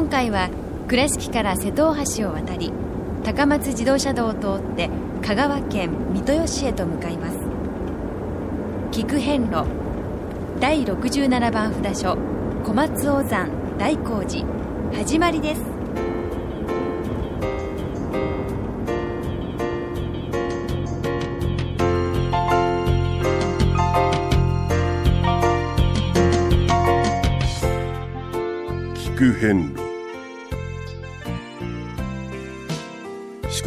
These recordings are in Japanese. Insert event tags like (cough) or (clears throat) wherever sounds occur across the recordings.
今回は倉敷から瀬戸大橋を渡り高松自動車道を通って香川県三豊市へと向かいます。菊遍路第67番札所小松尾山大光寺始まりです。聞遍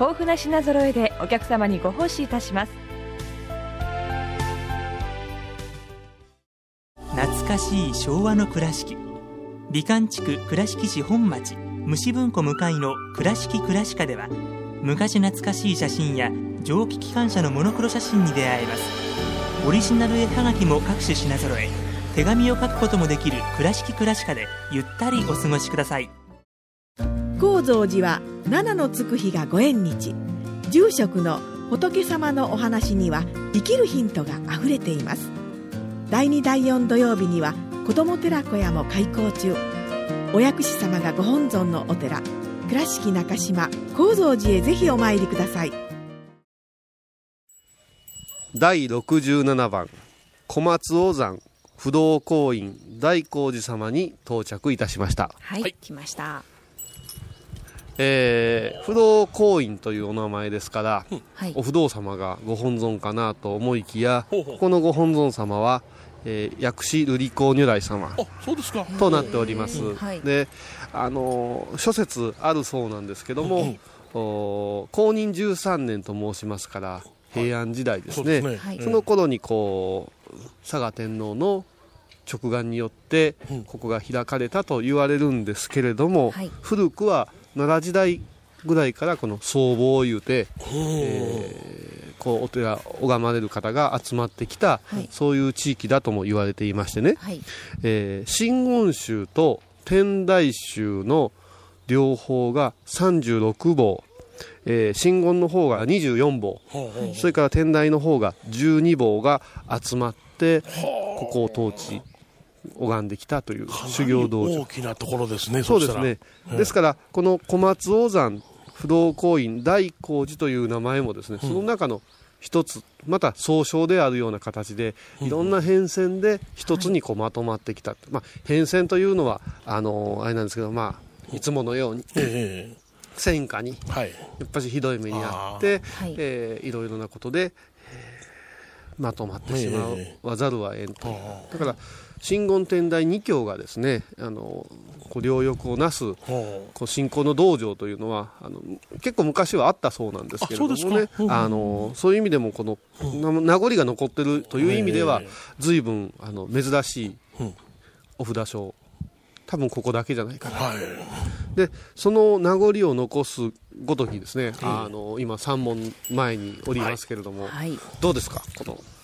豊富な品揃えでお客様にご奉仕いたします。懐かしい昭和の倉敷。美観地区倉敷市本町虫文庫向かいの「倉敷倉歯科」では昔懐かしい写真や蒸気機関車のモノクロ写真に出会えます。オリジナル絵はがきも各種品揃え手紙を書くこともできる「倉敷倉歯科」でゆったりお過ごしください。高蔵寺は七のつく日がご縁日。住職の仏様のお話には生きるヒントがあふれています。第2第4土曜日には子ども寺小屋も開校中。お薬師様がご本尊のお寺。倉敷中島・高蔵寺へぜひお参りください。第67番小松尾山不動公院大光寺様に到着いたしました。はい、来ましたえー不動公院というお名前ですから、はい。お不動様がご本尊かなと思いきやここのご本尊様は、えー薬師瑠璃光如来様そうですか。となっております、はい。であのー諸説あるそうなんですけども、お公認13年と申しますから平安時代ですね,、そうですね。はい。その頃にこう佐賀天皇の直眼によってうん。ここが開かれたと言われるんですけれども、はい。古くは奈良時代ぐらいからこの僧帽を言うて、うんこうお寺拝まれる方が集まってきた、はい。そういう地域だとも言われていましてね、はい。えー真言宗と天台宗の両方が36房、えー真言の方が24房、それから天台の方が12房が集まってここを統治拝んできたという修行道場。大きなところですねそうですね。したら。ですからこの小松尾山不動公院大光寺という名前もですね、その中の一つまた総称であるような形でいろんな変遷で一つにこうまとまってきた、まあ、変遷というのはあのあれなんですけどまあいつものようにえ戦火にえはい。やっぱりひどい目にあってはい。えーいろいろなことで、えーまとまってしまえわざるはえんという。あだから真言天台二教がですねあのこう両翼をなすほこう信仰の道場というのはあの結構昔はあったそうなんですけれどもあそうねですか。うん。あのそういう意味でもこのな名残が残ってるという意味ではええ随分あの珍しいうん。お札所多分ここだけじゃないかな。はい。でその名残を残すごときですね、あの今三門前におりますけれども、はい。どうですかこのはあ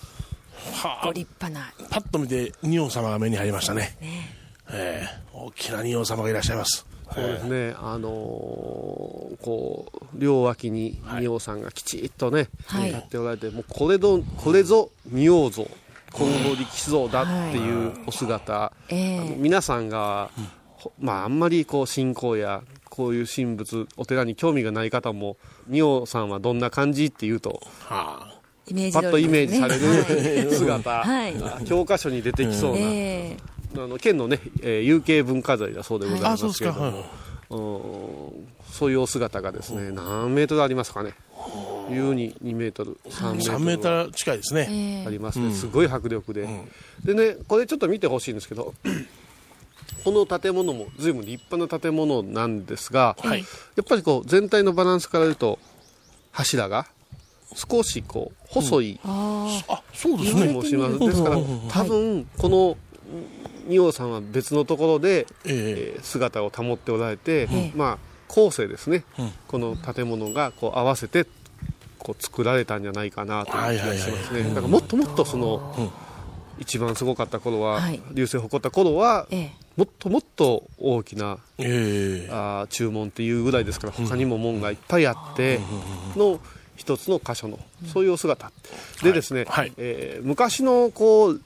ご立派な。パッと見て仁王様が目に入りましたね。ね。ええ大きな仁王様がいらっしゃいます。そうですね、あのーこう両脇に仁王さんがきちっとね、はい。立っておられてもうこれぞこれぞ仁王像今後力士像だっていうお姿、ええ。あの皆さんが、ほまあ、あんまりこう信仰やこういう神仏お寺に興味がない方も仁王さんはどんな感じっていうとはあイメージパッとイメージされるる姿、はい。あ教科書に出てきそうな、ええ。あの県のね、えー有形文化財だそうでございますけれども、はいうん。そういうお姿がですね、何メートルありますかね。優に2メートル3メートル3メーはター近いですね。ええ。ありますね、すごい迫力で、でねこれちょっと見てほしいんですけど (clears throat) この建物も随分立派な建物なんですが、はい。やっぱりこう全体のバランスから言うと柱が少しこう細いああ、そうです気ね。もします、ですから多分この仁王さんは別のところで、ええ。ー姿を保っておられて、えまあ後世ですね、うん。この建物がこう合わせてこう作られたんじゃないかなという気がしますね、だからもっともっとその、一番すごかった頃は、はい。流星を誇った頃は、ええ。もっともっと大きなええ。えあー注文っていうぐらいですから他にも門がいっぱいあっての一つの箇所のそういうお姿。でですね、はい。えー昔のこう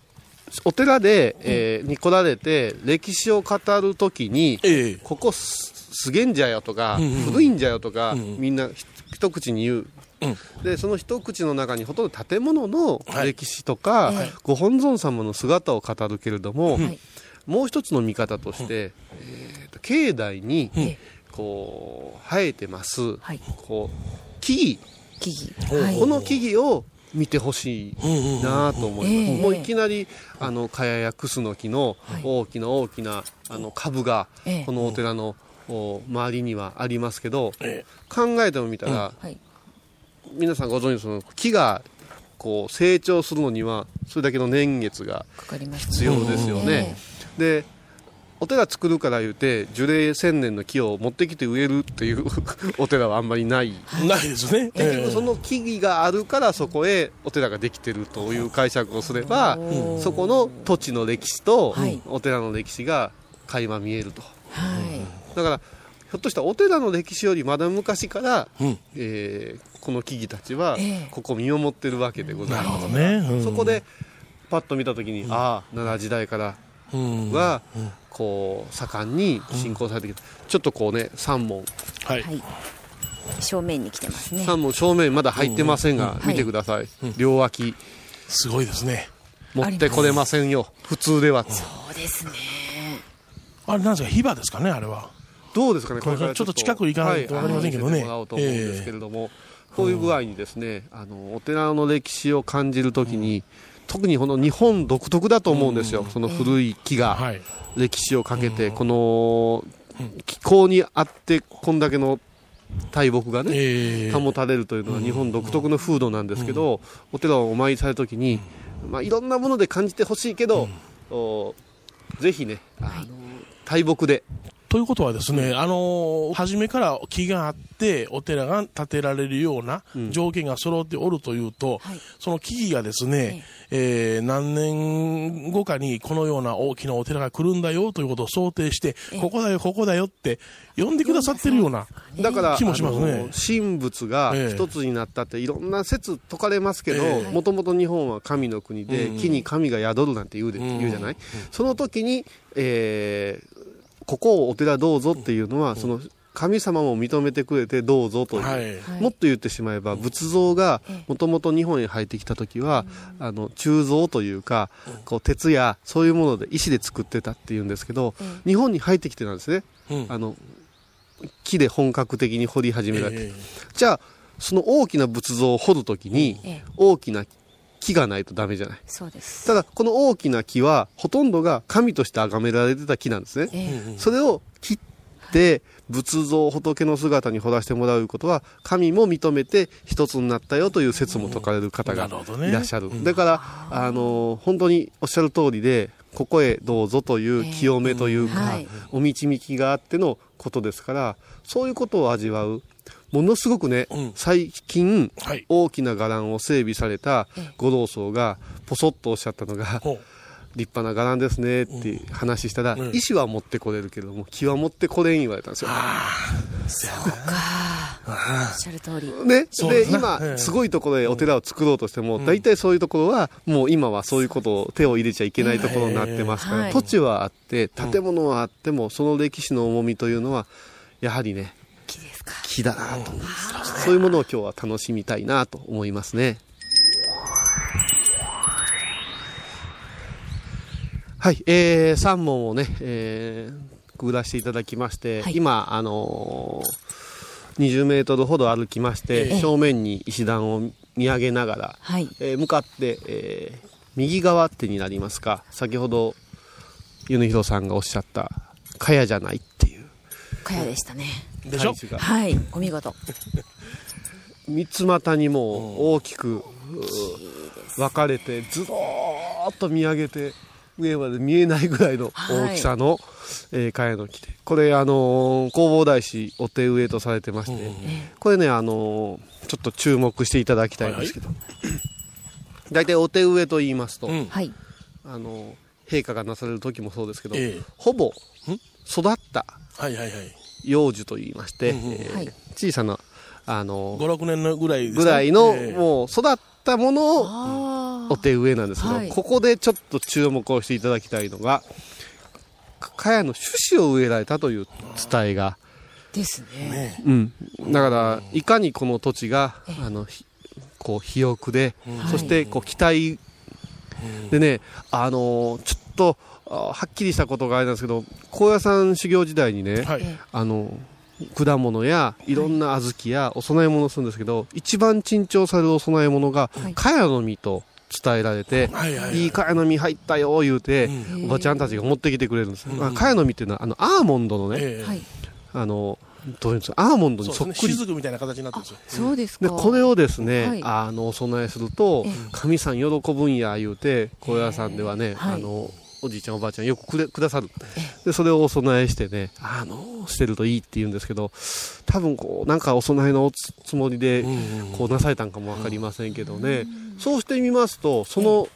お寺で、えーに来られて歴史を語るときに、ええ。ここすすげえんじゃよとか、んうん古いんじゃよとか、んみんなひ一口に言う。うん。でその一口の中にほとんど建物のはい。歴史とか、はい。ご本尊様の姿を語るけれども、はい。もう一つの見方として、えーと境内に、えこう生えてます、はい。こう木木々、はい、々、この木々を見てほしいなと思います、ええ。もういきなりあの茅やクスノキのはい。大きな大きなあの株がええ。このお寺のお周りにはありますけど、え考えてもみたら、はい。皆さんご存知のその木がこう成長するのにはそれだけの年月が必要ですよね。でお寺作るから言うて樹齢1000年の木を持ってきて植えるっていう (laughs) お寺はあんまりない。えないですね。結局その木々があるからそこへお寺ができてるという解釈をすれば、そこの土地の歴史とはい。お寺の歴史が垣間見えると。はい。だからひょっとしたらお寺の歴史よりまだ昔から、うん。えーこの木々たちはええ。ここ見守ってるわけでございます、ね。うん。そこでパッと見た時に、ああ奈良時代からうんはこう盛んに信仰されてきた、ちょっとこうね三門はい。はい。正面に来てますね。三門正面まだ入ってませんが、うん見てください、両脇。すごいですね。持ってこれませんよ。普通では。そうですね。あれなんですか、ヒバですかね、あれは。どうですかねこれからちょっと。近く行かないとわかりませんけどね。はい見せてもらおうと思うんですけれども、こういう具合にですね、あのお寺の歴史を感じるときに、特にこの日本独特だと思うんですよ、その古い木が。はい。歴史をかけて、この気候にあって、こんだけの大木がね、ええ保たれるというのは日本独特の風土なんですけど、お寺をお参りされるときに、まあ、いろんなもので感じてほしいけど、おぜひね、あの大木で、ということはですね、あのー初めから木があって、お寺が建てられるような条件が揃っておるというと、はい。その木々がですね、えー何年後かにこのような大きなお寺が来るんだよということを想定して、ここだよ、ここだよって呼んでくださってるような、だから、気もしますね。神仏がええ。一つになったっていろんな説解かれますけどええ。もともと日本は神の国で、うん。木に神が宿るなんて言うで、うん。言うじゃない、その時に、えーここをお寺どうぞっていうのは、その神様も認めてくれてどうぞという、はい。もっと言ってしまえば仏像がもともと日本に入ってきた時は、あの鋳造というかこう鉄やそういうもので石で作ってたっていうんですけど、日本に入ってきてなんですね、うん。あの木で本格的に掘り始められて、え。じゃあその大きな仏像を掘る時にええ。大きな木がないとダメじゃない？そうです。ただこの大きな木はほとんどが神として崇められてた木なんですね、ええ。それを切って仏像仏の姿に彫らせてもらうことは神も認めて一つになったよという説も説かれる方がいらっしゃる、うん。だからあの本当におっしゃる通りでここへどうぞという清めというか、うんはい。お導きがあってのことですからそういうことを味わうものすごくね、うん。最近はい。大きな伽藍を整備された五老僧がポソッとおっしゃったのがほう。立派な伽藍ですねって話したら、うん。石は持ってこれるけども木は持ってこれん言われたんですよ。おっしゃる通り。ね、そうで今、ええすごいところへお寺を作ろうとしても、大体そういうところはもう今はそういうことを手を入れちゃいけないところになってますから、土地はあって建物はあっても、その歴史の重みというのはやはりね木だなと思うんですよそういうものを今日は楽しみたいなと思いますね。はい、えー、3問をね、えー、くぐらせていただきまして、はい。今、あのー20メートルほど歩きまして、ええ。正面に石段を見上げながら、はい。えー向かって、えー右側手になりますか。先ほど湯野弘さんがおっしゃった茅じゃないっかやでしたね。でしょ？大樹がはい。お見事。三つ股にも大きく、うー分かれてずろーっと見上げて上まで見えないぐらいの大きさの、えー茅の木でこれあのー弘法大師お手植えとされてまして、これねあのーちょっと注目していただきたいんですけど、大体お手植えと言いますと、うん。はい。あの陛下がなされる時もそうですけど、ええ。ほぼ育ったはいはいはい。幼樹と言いまして、小さなあの5、6年のぐらいぐらいの、ええ。もう育ったものをあお手植えなんですけど、はい。ここでちょっと注目をしていただきたいのがか茅の種子を植えられたという伝えが、ですね。うん、だからいかにこの土地があのひこう肥沃で、そしてこう期待でね、あのーちょっとあはっきりしたことがあれなんですけど高野山修行時代にね、はい。あの果物やいろんな小豆やお供え物をするんですけど、一番珍重されるお供え物がはい。茅の実と伝えられて、はいはいはい。いい茅の実入ったよ言うて、うん。おばちゃんたちが持ってきてくれるんです、うん。まあ茅の実っていうのはあのアーモンドのね、ええ。はいあのどういうんですかアーモンドにそっくり。雫みたいな形になってるんですよ。そうですか。でこれをですね、はい。あのお供えするとええ。神さん喜ぶんや言うて高野山ではね、はい。あのおじいちゃんおばあちゃんよくくれくださる。でそれをお供えしてねあのしてるといいって言うんですけど多分こうなんかお供えのつもりでこうなされたんかも分かりませんけどね、そうしてみますとその、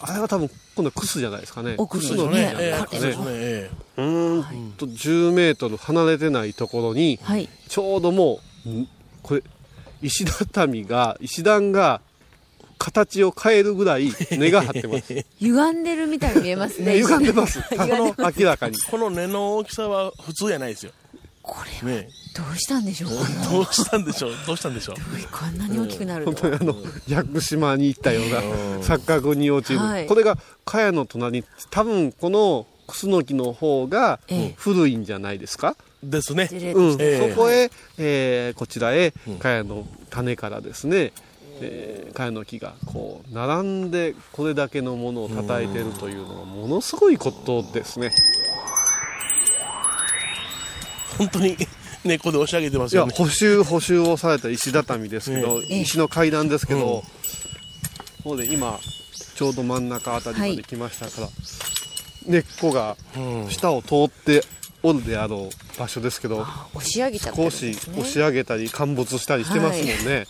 あれは多分今度はクスじゃないですかね。おクスの木ねなんですかね。ええね。えうーんと10メートル離れてないところに、はい。ちょうどもうんこれ石畳が石段が形を変えるぐらい根が張ってます。(laughs) 歪んでるみたいに見えますね。歪んでます。あ歪んでの明らかにえこの根の大きさは普通やないですよ。これはねどうしたんでしょうか？え (laughs) どうしたんでしょう？どうしたんでしょう？こんなに大きくなると本当にあの屋久島に行ったような錯覚に陥る、はい。これが茅の隣に多分このクスノキの方がええ。古いんじゃないですか、ですね。うん、ええ。そこへ、えーこちらへ茅の種からですね、えー茅の木がこう並んでこれだけのものを叩いてるというのはものすごいことですね本当に根っこで押し上げてますいやよね。補修補修をされた石畳ですけど、ええ。石の階段ですけど、うん。もうね今ちょうど真ん中あたりまで来ましたから、根っこがうん。下を通っておるであろう場所ですけど押し上げちゃってるん少ですね。し押し上げたり陥没したりしてますもんね、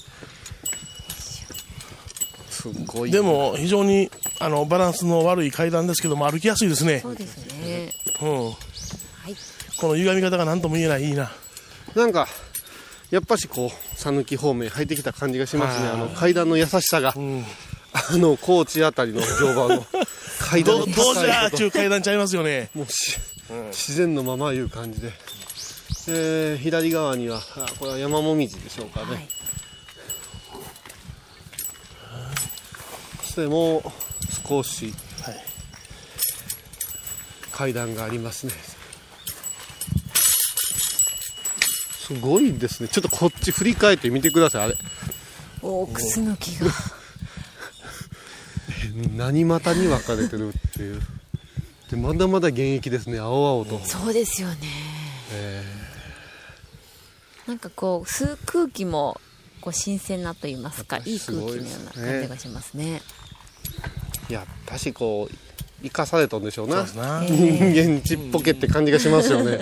すごいでも非常にあのバランスの悪い階段ですけども歩きやすいですね。そうですね。うん。はいこの歪み方が何とも言えないいいな。なんかやっぱしこう讃岐方面入ってきた感じがしますねはいあの階段の優しさが、うん。あの高知あたりの乗馬の (laughs) 階段どのどうじゃー高いこと中階段ちゃいますよね。もうし、自然のままいう感じで、えー左側にはあこれは山もみじでしょうかね、はいそしてもう少しはい。階段がありますねすごいですね。ちょっとこっち振り返ってみてくださいあれ。おクスの木が。(laughs) 何股に分かれてるっていう。でまだまだ現役ですね青々と、そうですよね。えなんかこう吸う空気もこう新鮮なと言いますかいい空気のような感じがしますね。ーやっぱしこう生かされたんでしょうな。そうですな。人間ちっぽけって感じがしますよね。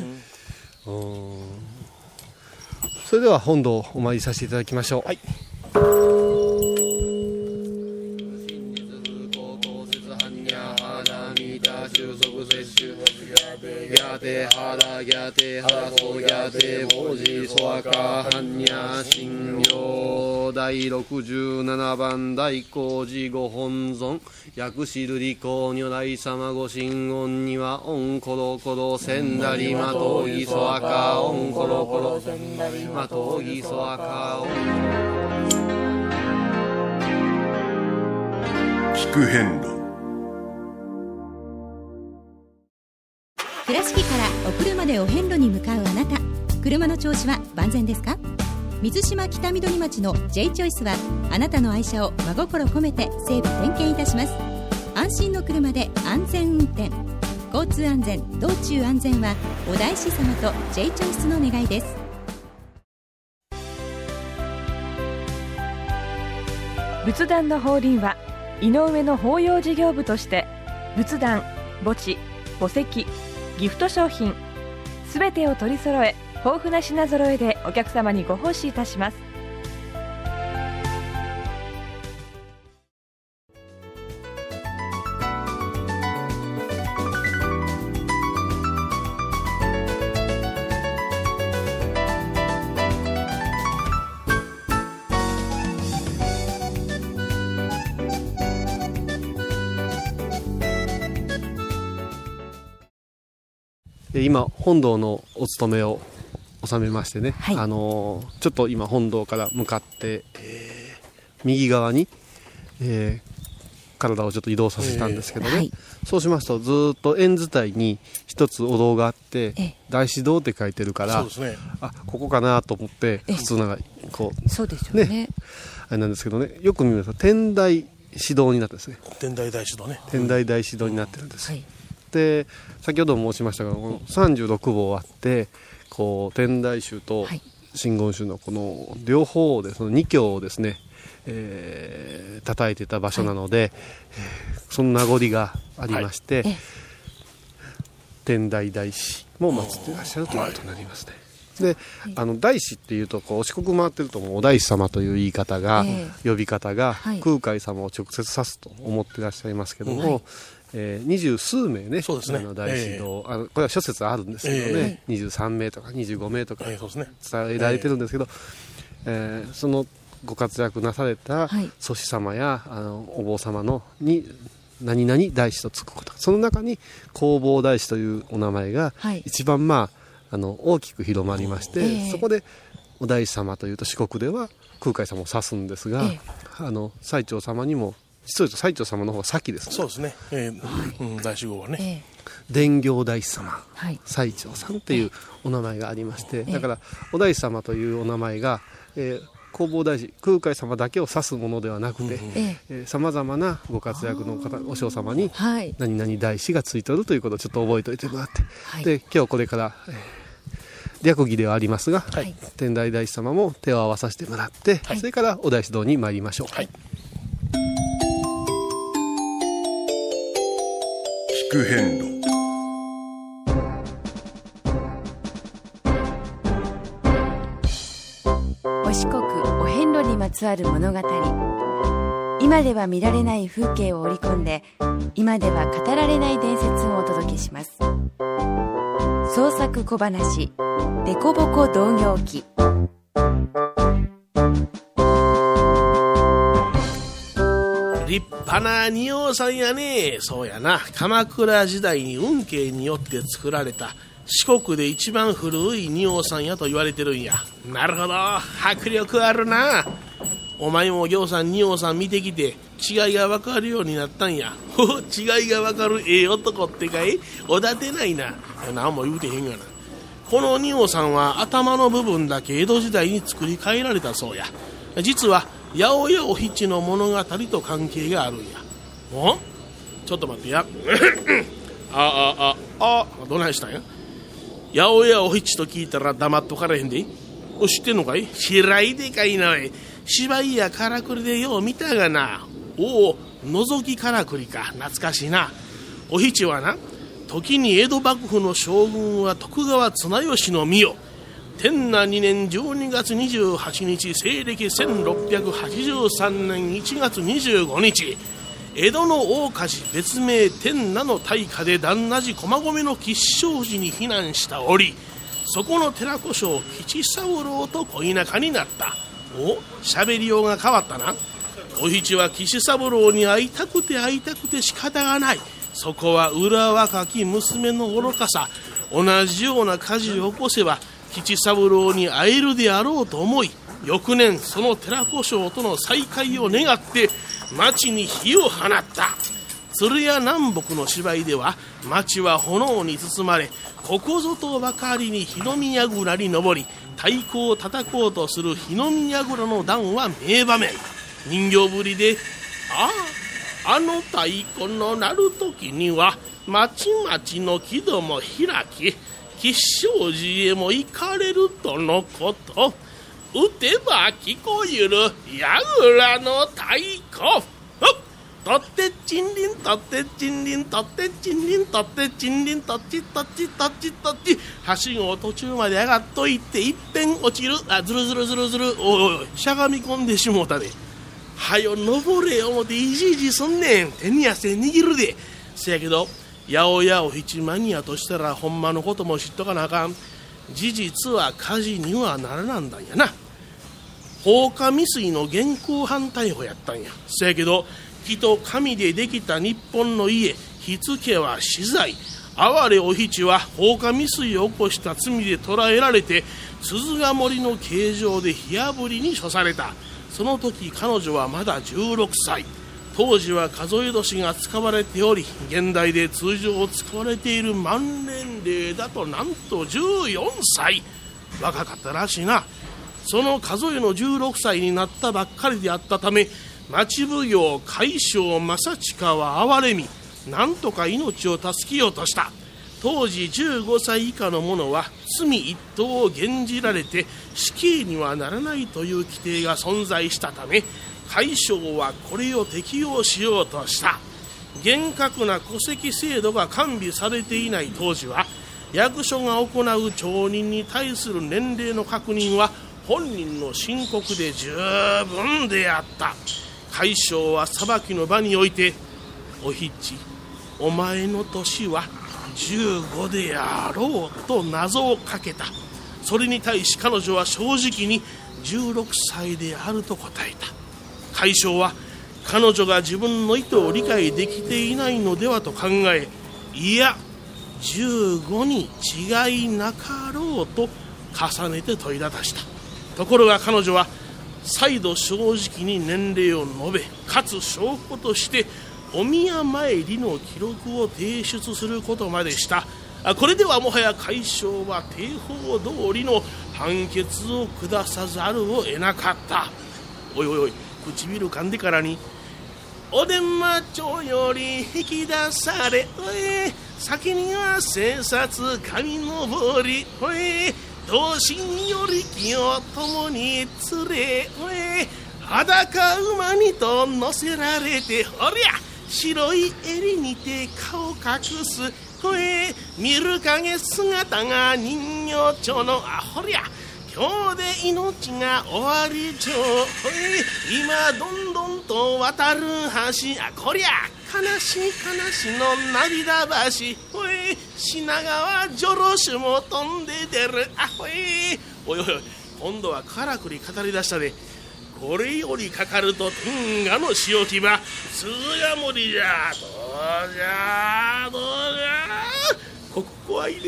うんそれでは本堂お参りさせていただきましょう。はい。ギャテハラギャテハラソギャテボジソアカハンニャ神陽第67番大光寺ご本尊。薬師瑠璃光如来様ご神言にはオンコロコロセンダリマトギソアカオンコロコロセンダリマトギソアカオン聞く遍路倉敷からお車でお遍路に向かうあなた。車の調子は万全ですか？水島北緑町の J チョイスはあなたの愛車を真心込めて整備点検いたします。安心の車で安全運転。交通安全道中安全はお大師様と J チョイスの願いです。仏壇の法輪は井上の法要事業部として仏壇墓地墓石ギフト商品すべてを取り揃え豊富な品揃えでお客様にご奉仕いたします。今本堂のお勤めを収めましてね、はい。あのーちょっと今本堂から向かって、えー右側に、えー体をちょっと移動させたんですけどね、はい。そうしますとずーっと円伝いに一つお堂があってええ。大師堂って書いてるからね。あここかなと思ってええ。普通ならこうそうですよね。あれなんですけどね。よく見ますと天台指導になってるんですね。天台大師のね。天台大指導になってるんです、はい。で先ほども申しましたがこの36号あってこう天台宗とはい。真言宗のこの両方をでその2教をですね、えー叩いてた場所なので、えーその名残がありまして、ええ。天台大師も祀っていらっしゃるということになりますね。で、あの大師っていうとこう四国回ってるともうお大師様という言い方が、え呼び方が、はい。空海様を直接指すと思ってらっしゃいますけども、はい。えー二十数名ねそうですね。あの大師堂、あのこれは諸説あるんですけどね、23名とか25名とか。伝えられてるんですけど、えーそのご活躍なされたはい。祖師様やあのお坊様のに何々大師とつくことその中に弘法大師というお名前がはい。一番まああの大きく広まりまして、ええ。そこでお大師様というと四国では空海様を指すんですが、ええ。あの最澄様にも実を言うと最澄様の方が先ですね。そうですね。えーうん、大師号はね。ええ。伝行大師様はい。最澄さんっていうお名前がありまして、えだからお大師様というお名前が、えー弘法大師空海様だけを指すものではなくてええさまざまなご活躍の方お嬢様にはい。何々大師がついておるということをちょっと覚えておいてもらって、はい。で今日これから、えー略儀ではありますが、はい。天台大師様も手を合わさせてもらって、それからお大師堂に参りましょう。はい。聞く遍路。お四国お遍路にまつわる物語。今では見られない風景を織り込んで今では語られない伝説をお届けします創作小話「デコボコ同業記」立派な仁王さんやね。そうやな。鎌倉時代に運慶によって作られた四国で一番古い仁王さんやと言われてるんや。なるほど。迫力あるな。お前もぎょうさん仁王さん見てきて違いが分かるようになったんや。(laughs) 違いが分かるええ男ってかい？おだてないな。何も言うてへんがな。この仁王さんは頭の部分だけ江戸時代に作り変えられたそうや。実は八百屋お七の物語と関係があるんや。お？ちょっと待ってや。(laughs) ああああ。どないしたんや？八百屋お七と聞いたら黙っとからへんで。お知ってんのかい？知らいでかいなおい芝居やからくりでよう見たがな。おお覗きからくりか。懐かしいな。お七はな時に江戸幕府の将軍は徳川綱吉の御代天那2年12月28日西暦1683年1月25日。江戸の大火事別名天那の大火で旦那寺駒込の吉祥寺に避難した折。そこの寺子将吉三郎と恋仲になった。お喋りようが変わったな。お七は岸三郎に会いたくて会いたくて仕方がない。そこは裏若き娘の愚かさ。同じような火事を起こせば吉三郎に会えるであろうと思い翌年その寺子将との再会を願って町に火を放った。鶴屋南北の芝居では町は炎に包まれここぞとばかりに火の見櫓に登り太鼓を叩こうとする日の宮蔵の段は名場面。人形ぶりであああの太鼓の鳴る時にはまちまちの木戸も開き吉祥寺へも行かれるとのこと。打てば聞こえる櫓の太鼓。とってちんりんとってちんりんとってちんりんとってちんりんとっちとっちとっちとっち。はしごを途中まで上がっといっていっぺん落ちる。あずるずるずるずるおおしゃがみ込んでしもうたで。はよ登れ思ていじいじすんねん。手に汗握るで。せやけど八百屋を七マニアとしたらほんまのことも知っとかなあかん。事実は火事にはならなんだんやな。放火未遂の現行犯逮捕やったんや。せやけど木と紙でできた日本の家火付けは死罪。哀れお七は放火未遂を起こした罪で捕らえられて鈴ヶ森の形状で火あぶりに処された。その時彼女はまだ16歳。当時は数え年が使われており現代で通常使われている満年齢だとなんと14歳。若かったらしいな。その数えの16歳になったばっかりであったため町奉行海将正親は哀れみなんとか命を助けようとした。当時15歳以下の者は罪一等を減じられて死刑にはならないという規定が存在したため海将はこれを適用しようとした。厳格な戸籍制度が完備されていない当時は役所が行う町人に対する年齢の確認は本人の申告で十分であった。海将は裁きの場において「おひちお前の年は15であろう」と謎をかけた。それに対し彼女は正直に16歳であると答えた。海将は彼女が自分の意図を理解できていないのではと考えいや15に違いなかろうと重ねて問いたした。ところが彼女は再度正直に年齢を述べかつ証拠としてお宮参りの記録を提出することまでした。これではもはや解消は定法通りの判決を下さざるを得なかった。おいおいおい唇噛んでからにおでんま町より引き出されおい先には生殺神登りおい同心より気を共に連れ裸馬にと乗せられておりゃ白い襟にて顔隠す声見る影姿が人形町のあほりゃ今日で命が終わりちょ今どんどんと渡る橋あこりゃ悲しい悲しの涙橋。ほい品川ジョロシュも飛んで出る。あほい。おいおい今度はからくり語り出したでこれよりかかると天下の塩木は鈴ヶ森じゃ。どうじゃどうじゃ。ここ怖いね。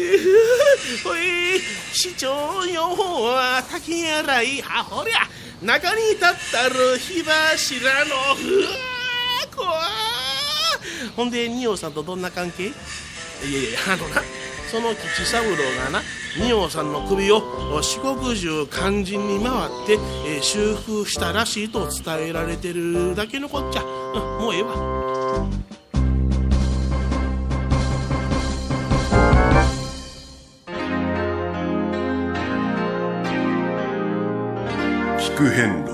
ほい。市長予報は竹洗い。はほりゃ。中に立ったる火柱の。うわ怖い。ほんで仁王さんとどんな関係？いやいやあのなその吉三郎がな仁王さんの首を四国中肝心に回って、えー、修復したらしいと伝えられてるだけのこっちゃ、うん、もうええわ。聞く遍路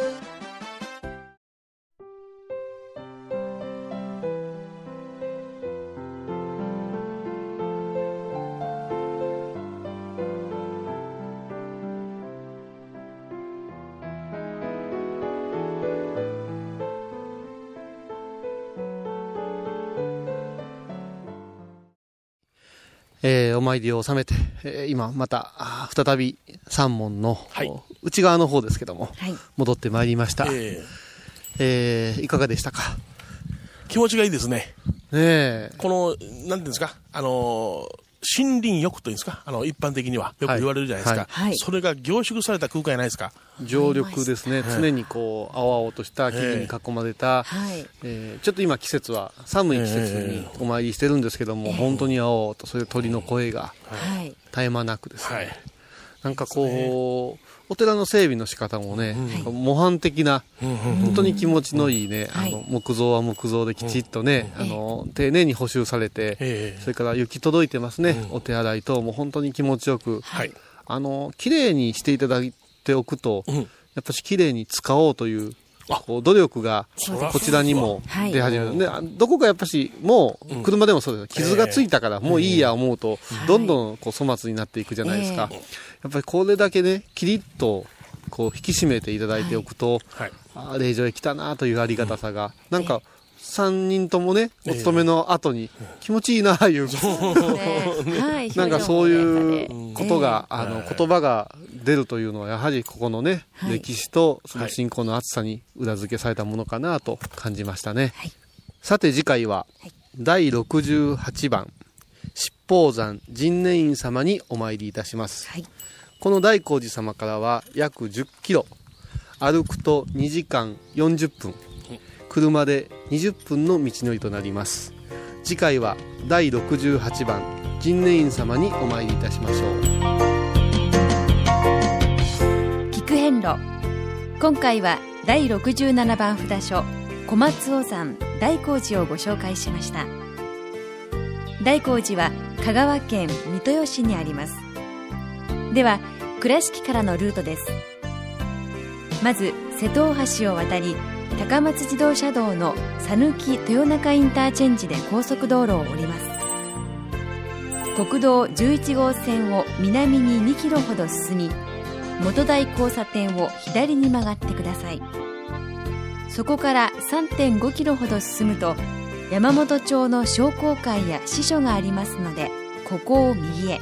えーお参りを収めて、えー今また再び三門の、はいお内側の方ですけども、はい戻ってまいりました。ええーいかがでしたか？ー気持ちがいいですね。ねえ。この、なんていうんですか、あのー森林浴というんですか、あの、一般的には。よく言われるじゃないですか。はい。はい。それが凝縮された空間じゃないですか？常緑ですね。常にこう、青々とした木々に囲まれた、はい。えーちょっと今季節は寒い季節にお参りしてるんですけども、本当に青々と、それで鳥の声がはい。絶え間なくですね。はい。なんかこう、お寺の整備の仕方もね、模範的な、本当に気持ちのいいね、はい。あの木造は木造できちっとね、あの丁寧に補修されて、ええ。それから雪届いてますね、お手洗い等も本当に気持ちよく、はい。あの綺麗にしていただいておくと、うん。やっぱし綺麗に使おうというあこう努力がこちらにもはい。出始める、であどこかやっぱしもう車でもそうです。傷がついたからもういいや思うとどんどんこう粗末になっていくじゃないですか、えやっぱりこれだけねキリッとこう引き締めていただいておくと、はい。ああ霊場へ来たなというありがたさが、なんか3人ともねお勤めの後に気持ちいいなあ (laughs) いう、なんかそういうことが、ええあの、言葉が出るというのは、やはりここのね、はい。歴史とその信仰の厚さに裏付けされたものかなと感じましたね。はい。さて次回は、第68番、七宝山神念院様にお参りいたします。はい。この大光寺様からは約10キロ、歩くと2時間40分、車で20分の道のりとなります。次回は第68番神念院様にお参りいたしましょう。菊遍路今回は第67番札所小松尾山大光寺をご紹介しました大光寺は香川県三豊市にありますでは倉敷からのルートですまず瀬戸大橋を渡り高松自動車道の讃岐豊中インターチェンジで高速道路を降ります。国道11号線を南に2キロほど進み元台交差点を左に曲がってください。そこから3.5キロほど進むと山本町の商工会や支所がありますのでここを右へ。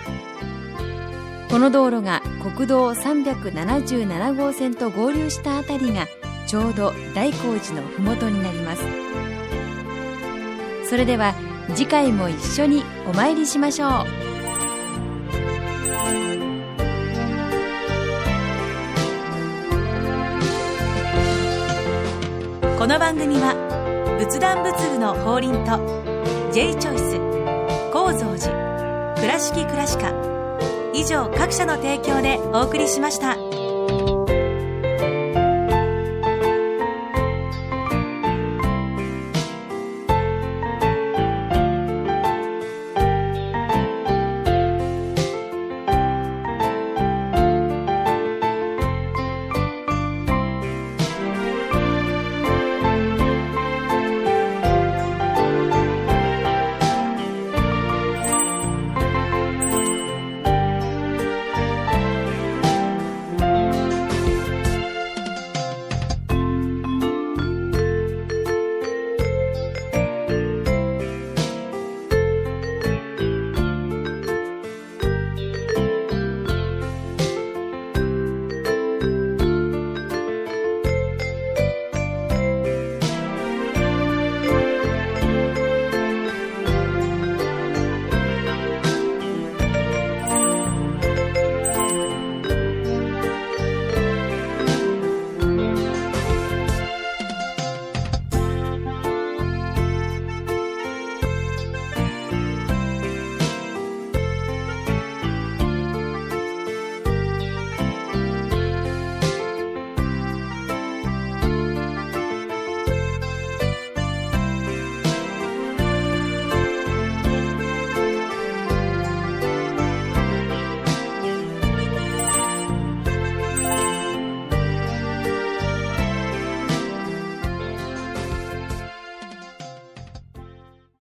この道路が国道377号線と合流したあたりがちょうど大光寺の麓になりますそれでは次回も一緒にお参りしましょうこの番組は仏壇仏具の法輪と J チョイス構造寺倉敷倉歯科以上各社の提供でお送りしました。